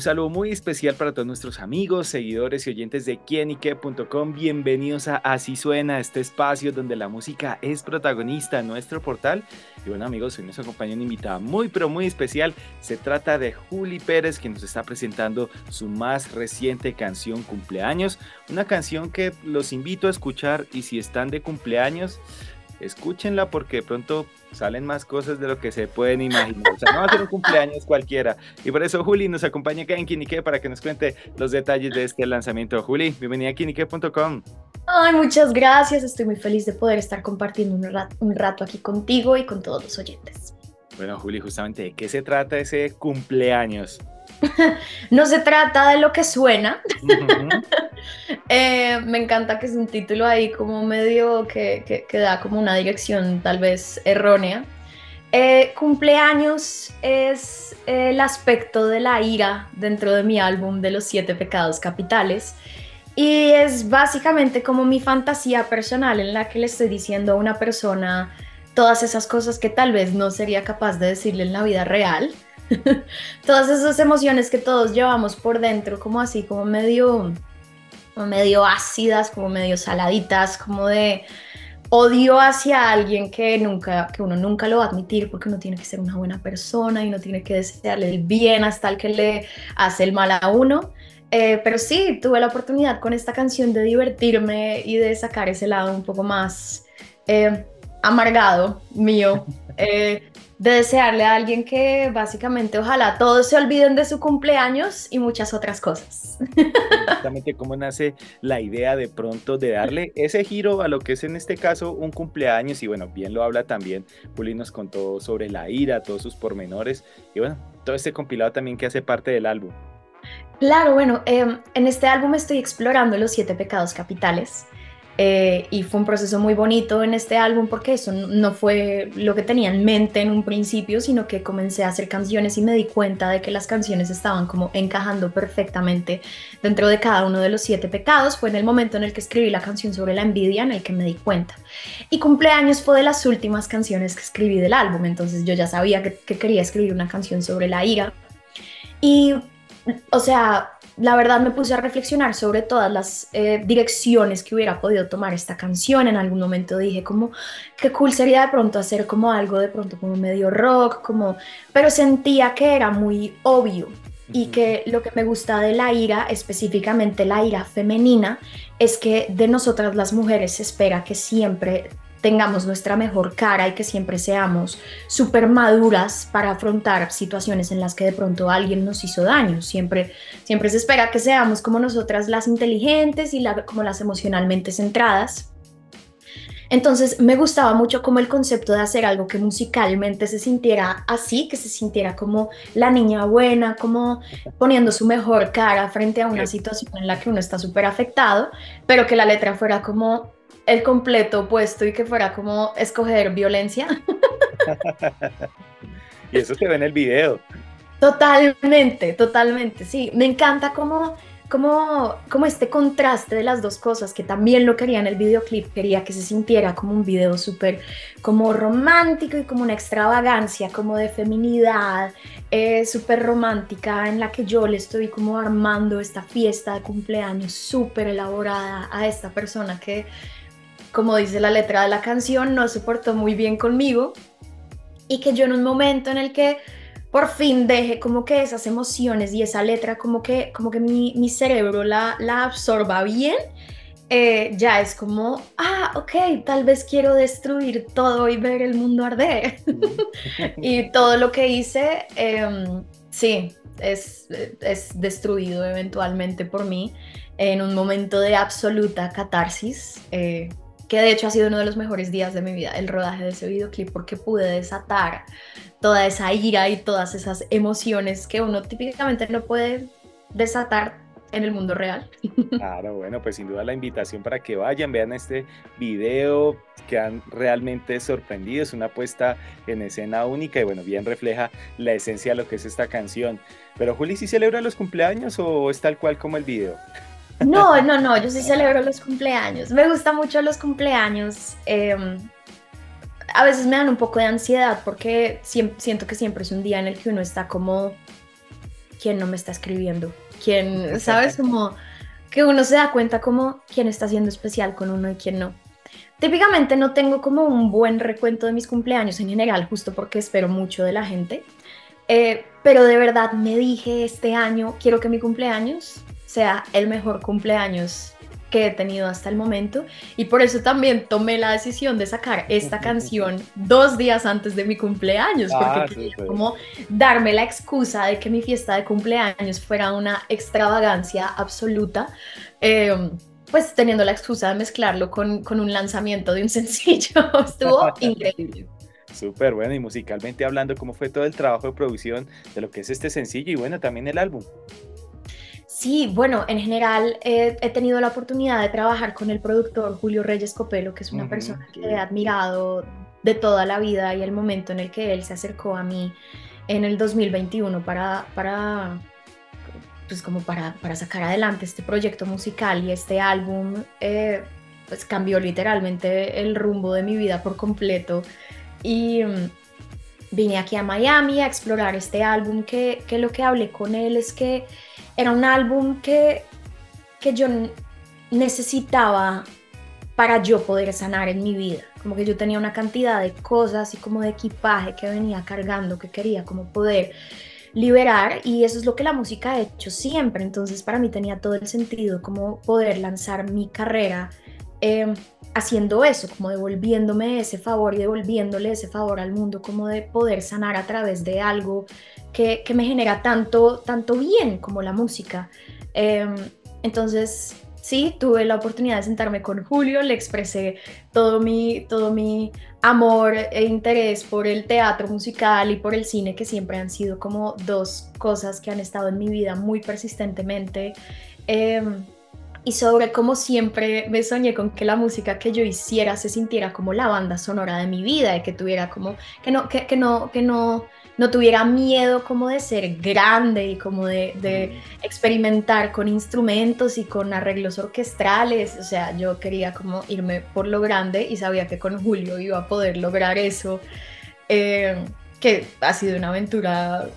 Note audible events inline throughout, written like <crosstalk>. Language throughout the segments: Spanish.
Un saludo muy especial para todos nuestros amigos, seguidores y oyentes de quienique.com. Bienvenidos a Así Suena, este espacio donde la música es protagonista en nuestro portal. Y bueno amigos, hoy nos acompaña una invitada muy pero muy especial. Se trata de Juli Pérez, que nos está presentando su más reciente canción Cumpleaños. Una canción que los invito a escuchar y si están de cumpleaños, escúchenla porque de pronto salen más cosas de lo que se pueden imaginar. O sea, no va a ser un cumpleaños cualquiera. Y por eso Juli nos acompaña acá en Kinique para que nos cuente los detalles de este lanzamiento. Juli, bienvenida a kinique.com. Ay, muchas gracias. Estoy muy feliz de poder estar compartiendo un rato, un rato aquí contigo y con todos los oyentes. Bueno, Juli, justamente, ¿de qué se trata ese cumpleaños? <laughs> no se trata de lo que suena. Eh, me encanta que es un título ahí como medio que, que, da como una dirección tal vez errónea. Eh, cumpleaños es el aspecto de la ira dentro de mi álbum de los siete pecados capitales. Y es básicamente como mi fantasía personal en la que le estoy diciendo a una persona todas esas cosas que tal vez no sería capaz de decirle en la vida real <laughs> todas esas emociones que todos llevamos por dentro, como así, como medio, medio ácidas, como medio saladitas, como de odio hacia alguien que nunca, que uno nunca lo va a admitir porque uno tiene que ser una buena persona y uno tiene que desearle el bien hasta el que le hace el mal a uno. Eh, pero sí, tuve la oportunidad con esta canción de divertirme y de sacar ese lado un poco más eh, amargado mío. <laughs> Eh, de desearle a alguien que básicamente ojalá todos se olviden de su cumpleaños y muchas otras cosas. Exactamente cómo nace la idea de pronto de darle <laughs> ese giro a lo que es en este caso un cumpleaños y bueno, bien lo habla también, Juli nos contó sobre la ira, todos sus pormenores y bueno, todo este compilado también que hace parte del álbum. Claro, bueno, em, en este álbum estoy explorando los siete pecados capitales. Eh, y fue un proceso muy bonito en este álbum porque eso no fue lo que tenía en mente en un principio, sino que comencé a hacer canciones y me di cuenta de que las canciones estaban como encajando perfectamente dentro de cada uno de los siete pecados. Fue en el momento en el que escribí la canción sobre la envidia en el que me di cuenta. Y cumpleaños fue de las últimas canciones que escribí del álbum, entonces yo ya sabía que, que quería escribir una canción sobre la ira. Y, o sea, la verdad me puse a reflexionar sobre todas las eh, direcciones que hubiera podido tomar esta canción. En algún momento dije como, qué cool sería de pronto hacer como algo de pronto como medio rock, como, pero sentía que era muy obvio y que lo que me gusta de la ira, específicamente la ira femenina, es que de nosotras las mujeres se espera que siempre tengamos nuestra mejor cara y que siempre seamos súper maduras para afrontar situaciones en las que de pronto alguien nos hizo daño. Siempre, siempre se espera que seamos como nosotras las inteligentes y como las emocionalmente centradas. Entonces me gustaba mucho como el concepto de hacer algo que musicalmente se sintiera así, que se sintiera como la niña buena, como poniendo su mejor cara frente a una situación en la que uno está súper afectado, pero que la letra fuera como el completo opuesto y que fuera como escoger violencia. <laughs> y eso se ve en el video. Totalmente, totalmente, sí. Me encanta como, como, como este contraste de las dos cosas, que también lo quería en el videoclip, quería que se sintiera como un video súper como romántico y como una extravagancia, como de feminidad, eh, súper romántica, en la que yo le estoy como armando esta fiesta de cumpleaños súper elaborada a esta persona que como dice la letra de la canción, no se portó muy bien conmigo y que yo en un momento en el que por fin deje como que esas emociones y esa letra como que, como que mi, cerebro la, la absorba bien, eh, ya es como, ah, ok, tal vez quiero destruir todo y ver el mundo arder. <laughs> y todo lo que hice, em, sí, es, es destruido eventualmente por mí en un momento de absoluta catarsis. Eh, que de hecho ha sido uno de los mejores días de mi vida, el rodaje de ese videoclip, porque pude desatar toda esa ira y todas esas emociones que uno típicamente no puede desatar en el mundo real. <laughs> Claro, bueno, pues sin duda la invitación para que vayan, vean este video, quedan realmente sorprendidos, es una puesta en escena única y bueno, bien refleja la esencia de lo que es esta canción. Pero Juli, ¿sí celebra los cumpleaños o es tal cual como el video? No, no, no, yo sí celebro los cumpleaños. Me gustan mucho los cumpleaños. Em, a veces me dan un poco de ansiedad porque siento que siempre es un día en el que uno está como, ¿quién no me está escribiendo? ¿Quién, sabes? Como que uno se da cuenta como quién está siendo especial con uno y quién no. Típicamente no tengo como un buen recuento de mis cumpleaños en general, justo porque espero mucho de la gente. Eh, pero de verdad me dije este año, quiero que mi cumpleaños sea el mejor cumpleaños que he tenido hasta el momento. Y por eso también tomé la decisión de sacar esta canción dos días antes de mi cumpleaños porque ah, quería como darme la excusa de que mi fiesta de cumpleaños fuera una extravagancia absoluta em, pues teniendo la excusa de mezclarlo con, con un lanzamiento de un <laughs> sencillo. Estuvo <laughs> increíble. Súper bueno y musicalmente hablando, ¿cómo fue todo el trabajo de producción de lo que es este sencillo y bueno, también el álbum? Sí, bueno, en general he tenido la oportunidad de trabajar con el productor Julio Reyes Copelo, que es una persona que he admirado de toda la vida y el momento en el que él se acercó a mí en el 2021 para, para pues como para, para sacar adelante este proyecto musical y este álbum, eh, pues cambió literalmente el rumbo de mi vida por completo. Y mm, vine aquí a Miami a explorar este álbum que, que lo que hablé con él es que era un álbum que, que yo necesitaba para yo poder sanar en mi vida. Como que yo tenía una cantidad de cosas y como de equipaje que venía cargando, que quería como poder liberar y eso es lo que la música ha hecho siempre. Entonces para mí tenía todo el sentido como poder lanzar mi carrera em, haciendo eso, como devolviéndome ese favor y devolviéndole ese favor al mundo, como de poder sanar a través de algo que, me genera tanto, tanto bien como la música. Em, entonces, sí, tuve la oportunidad de sentarme con Julio, le expresé todo mi, todo mi amor e interés por el teatro musical y por el cine, que siempre han sido como dos cosas que han estado en mi vida muy persistentemente. Em, y sobre cómo siempre me soñé con que la música que yo hiciera se sintiera como la banda sonora de mi vida y que tuviera como, que no, que, que no, que no, no tuviera miedo como de ser grande y como de, de, experimentar con instrumentos y con arreglos orquestrales, o sea, yo quería como irme por lo grande y sabía que con Julio iba a poder lograr eso, eh, que ha sido una aventura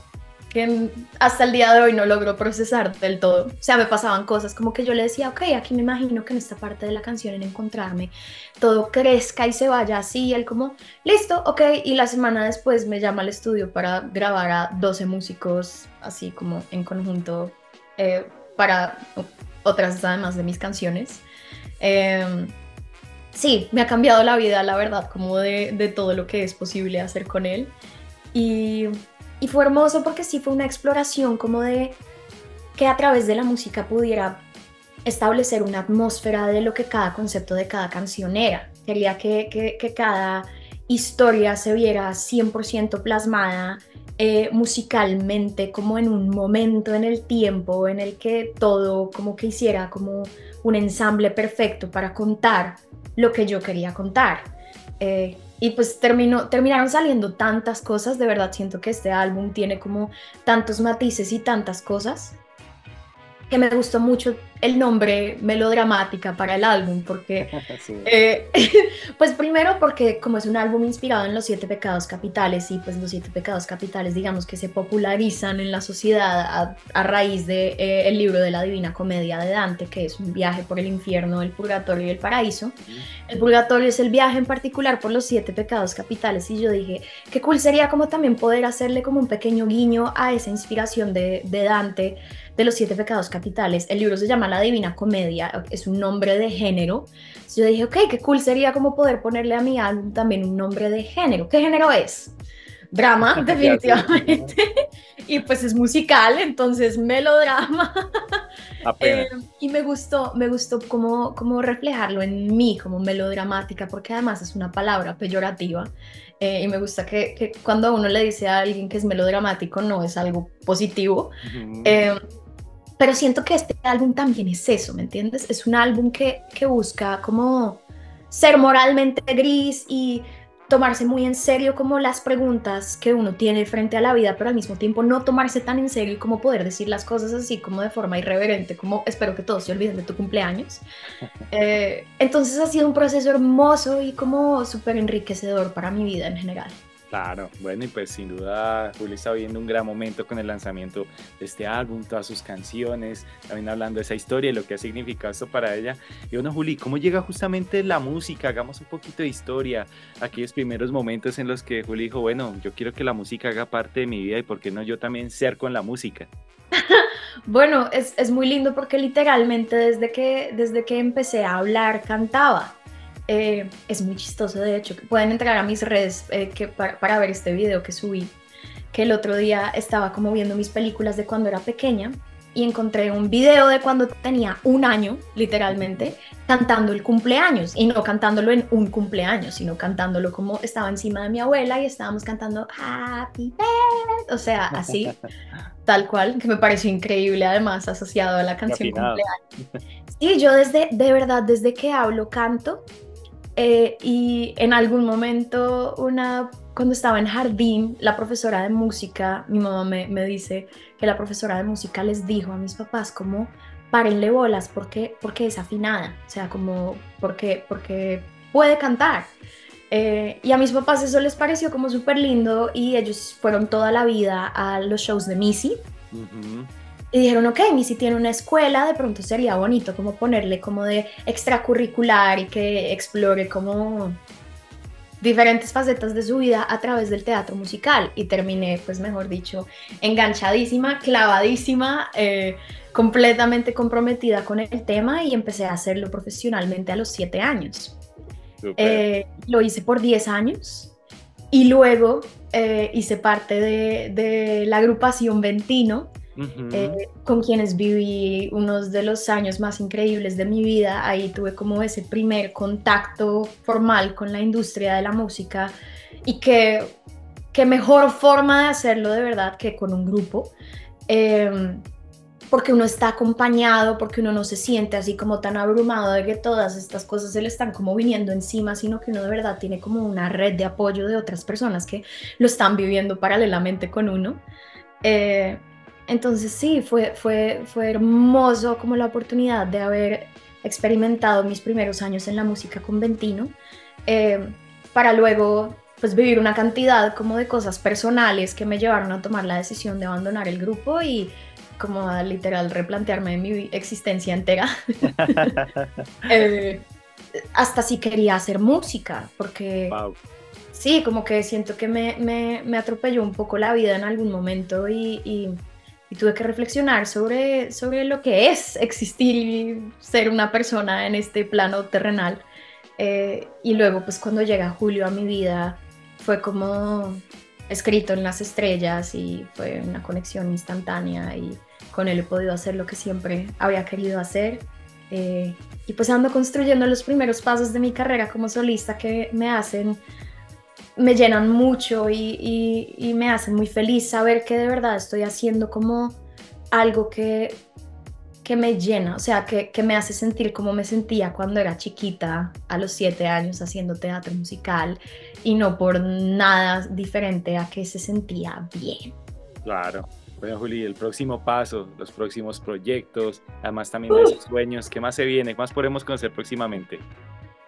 que hasta el día de hoy no logro procesar del todo. O sea, me pasaban cosas como que yo le decía, ok, aquí me imagino que en esta parte de la canción, en encontrarme, todo crezca y se vaya así. Y él como, listo, ok. Y la semana después me llama al estudio para grabar a 12 músicos, así como en conjunto, eh, para otras además de mis canciones. Em, sí, me ha cambiado la vida, la verdad, como de, de todo lo que es posible hacer con él. Y y fue hermoso porque sí fue una exploración como de que a través de la música pudiera establecer una atmósfera de lo que cada concepto de cada canción era. Quería que, que, cada historia se viera 100% plasmada eh, musicalmente como en un momento en el tiempo en el que todo como que hiciera como un ensamble perfecto para contar lo que yo quería contar. Eh, y pues terminó, terminaron saliendo tantas cosas, de verdad siento que este álbum tiene como tantos matices y tantas cosas que me gustó mucho el nombre melodramática para el álbum, porque, <laughs> eh, <laughs> pues primero porque como es un álbum inspirado en los siete pecados capitales y pues los siete pecados capitales digamos que se popularizan en la sociedad a, raíz del de, eh, el libro de la Divina Comedia de Dante, que es un viaje por el infierno, el purgatorio y el paraíso. El purgatorio es el viaje en particular por los siete pecados capitales y yo dije, qué cool sería como también poder hacerle como un pequeño guiño a esa inspiración de, de Dante de los siete pecados capitales. El libro se llama La Divina Comedia, es un nombre de género. yo dije, ok, qué cool sería como poder ponerle a mi álbum también un nombre de género. ¿Qué género es? Drama, <laughs> definitivamente. <laughs> y pues es musical, entonces melodrama. <laughs> Eh, y me gustó, me gustó como, como reflejarlo en mí como melodramática, porque además es una palabra peyorativa. Eh, y me gusta que, que, cuando uno le dice a alguien que es melodramático no es algo positivo pero siento que este álbum también es eso, ¿me entiendes? Es un álbum que, que busca como ser moralmente gris y tomarse muy en serio como las preguntas que uno tiene frente a la vida, pero al mismo tiempo no tomarse tan en serio y como poder decir las cosas así como de forma irreverente, como espero que todos se olviden de tu cumpleaños. <laughs> Eh, entonces ha sido un proceso hermoso y como súper enriquecedor para mi vida en general. Claro, bueno, y pues sin duda Juli está viviendo un gran momento con el lanzamiento de este álbum, todas sus canciones, también hablando de esa historia y lo que ha significado esto para ella. Y bueno, Juli, ¿cómo llega justamente la música? Hagamos un poquito de historia, aquellos primeros momentos en los que Juli dijo, bueno, yo quiero que la música haga parte de mi vida y por qué no yo también ser con la música. <laughs> bueno, es, es muy lindo porque literalmente desde que, desde que empecé a hablar cantaba. Eh, es muy chistoso, de hecho. Pueden entrar a mis redes eh, que para, ver este video que subí. Que el otro día estaba como viendo mis películas de cuando era pequeña y encontré un video de cuando tenía un año, literalmente, cantando el cumpleaños. Y no cantándolo en un cumpleaños, sino cantándolo como estaba encima de mi abuela y estábamos cantando Happy Birthday. O sea, así, <laughs> tal cual, que me pareció increíble, además, asociado a la canción cumpleaños. Sí, yo desde, de verdad, desde que hablo, canto eh, y en algún momento, una, cuando estaba en jardín, la profesora de música, mi mamá me, me dice que la profesora de música les dijo a mis papás como, párenle bolas porque, porque es afinada, o sea, como porque, porque puede cantar. Eh, y a mis papás eso les pareció como súper lindo y ellos fueron toda la vida a los shows de Missy. Y dijeron, ok, si tiene una escuela, de pronto sería bonito como ponerle como de extracurricular y que explore como diferentes facetas de su vida a través del teatro musical. Y terminé, pues mejor dicho, enganchadísima, clavadísima, eh, completamente comprometida con el tema y empecé a hacerlo profesionalmente a los siete años. Eh, lo hice por diez años y luego eh, hice parte de, de la agrupación Ventino eh, con quienes viví unos de los años más increíbles de mi vida. Ahí tuve como ese primer contacto formal con la industria de la música y que, qué mejor forma de hacerlo de verdad que con un grupo. Em, porque uno está acompañado, porque uno no se siente así como tan abrumado de que todas estas cosas se le están como viniendo encima, sino que uno de verdad tiene como una red de apoyo de otras personas que lo están viviendo paralelamente con uno. Eh, entonces sí, fue, fue, fue hermoso como la oportunidad de haber experimentado mis primeros años en la música con Ventino, eh, para luego pues vivir una cantidad como de cosas personales que me llevaron a tomar la decisión de abandonar el grupo y como a literal replantearme mi existencia entera. <laughs> eh, hasta si quería hacer música, porque sí, como que siento que me, me, me, atropelló un poco la vida en algún momento y, y y tuve que reflexionar sobre, sobre lo que es existir y ser una persona en este plano terrenal. Eh, y luego, pues cuando llega Julio a mi vida, fue como escrito en las estrellas y fue una conexión instantánea y con él he podido hacer lo que siempre había querido hacer. Eh, y pues ando construyendo los primeros pasos de mi carrera como solista que me hacen me llenan mucho y, me hacen muy feliz saber que de verdad estoy haciendo como algo que, que me llena, o sea, que, me hace sentir como me sentía cuando era chiquita, a los siete años, haciendo teatro musical, y no por nada diferente a que se sentía bien. Claro. Bueno, Juli, el próximo paso, los próximos proyectos, además también de esos sueños, ¿qué más se viene? ¿Qué más podemos conocer próximamente?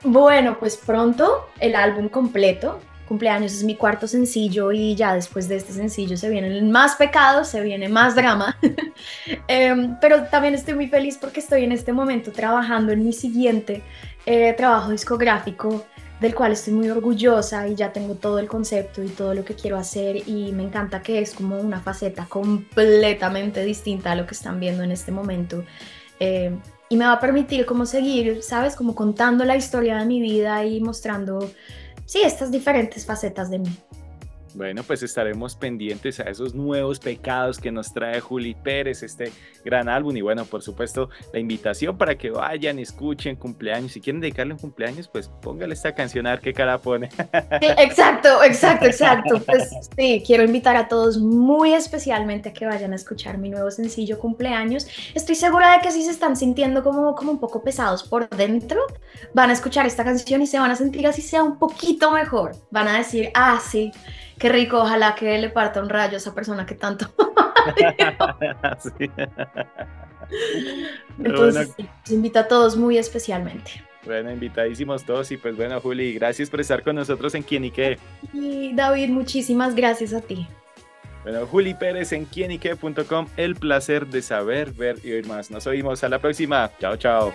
Bueno, pues pronto el álbum completo, cumpleaños es mi cuarto sencillo y ya después de este sencillo se vienen más pecados, se viene más drama. <laughs> Em, pero también estoy muy feliz porque estoy en este momento trabajando en mi siguiente eh, trabajo discográfico del cual estoy muy orgullosa y ya tengo todo el concepto y todo lo que quiero hacer y me encanta que es como una faceta completamente distinta a lo que están viendo en este momento. Em, y me va a permitir como seguir, ¿sabes? Como contando la historia de mi vida y mostrando sí, estas diferentes facetas de mí. Bueno, pues estaremos pendientes a esos nuevos pecados que nos trae Juli Pérez, este gran álbum. Y bueno, por supuesto, la invitación para que vayan, escuchen cumpleaños. Si quieren dedicarle un cumpleaños, pues póngale esta canción a ver qué cara pone. exacto, exacto, exacto. Pues sí, quiero invitar a todos muy especialmente a que vayan a escuchar mi nuevo sencillo cumpleaños. Estoy segura de que si se están sintiendo como, como un poco pesados por dentro, van a escuchar esta canción y se van a sentir así sea un poquito mejor. Van a decir, ah, sí qué rico, ojalá que le parta un rayo a esa persona que tanto. <laughs> Entonces, los invito a todos muy especialmente. Bueno, invitadísimos todos y pues bueno, Juli, gracias por estar con nosotros en Quién y Qué. Y David, muchísimas gracias a ti. Bueno, Juli Pérez en quienique.com, el placer de saber, ver y oír más. Nos oímos a la próxima. Chao, chao.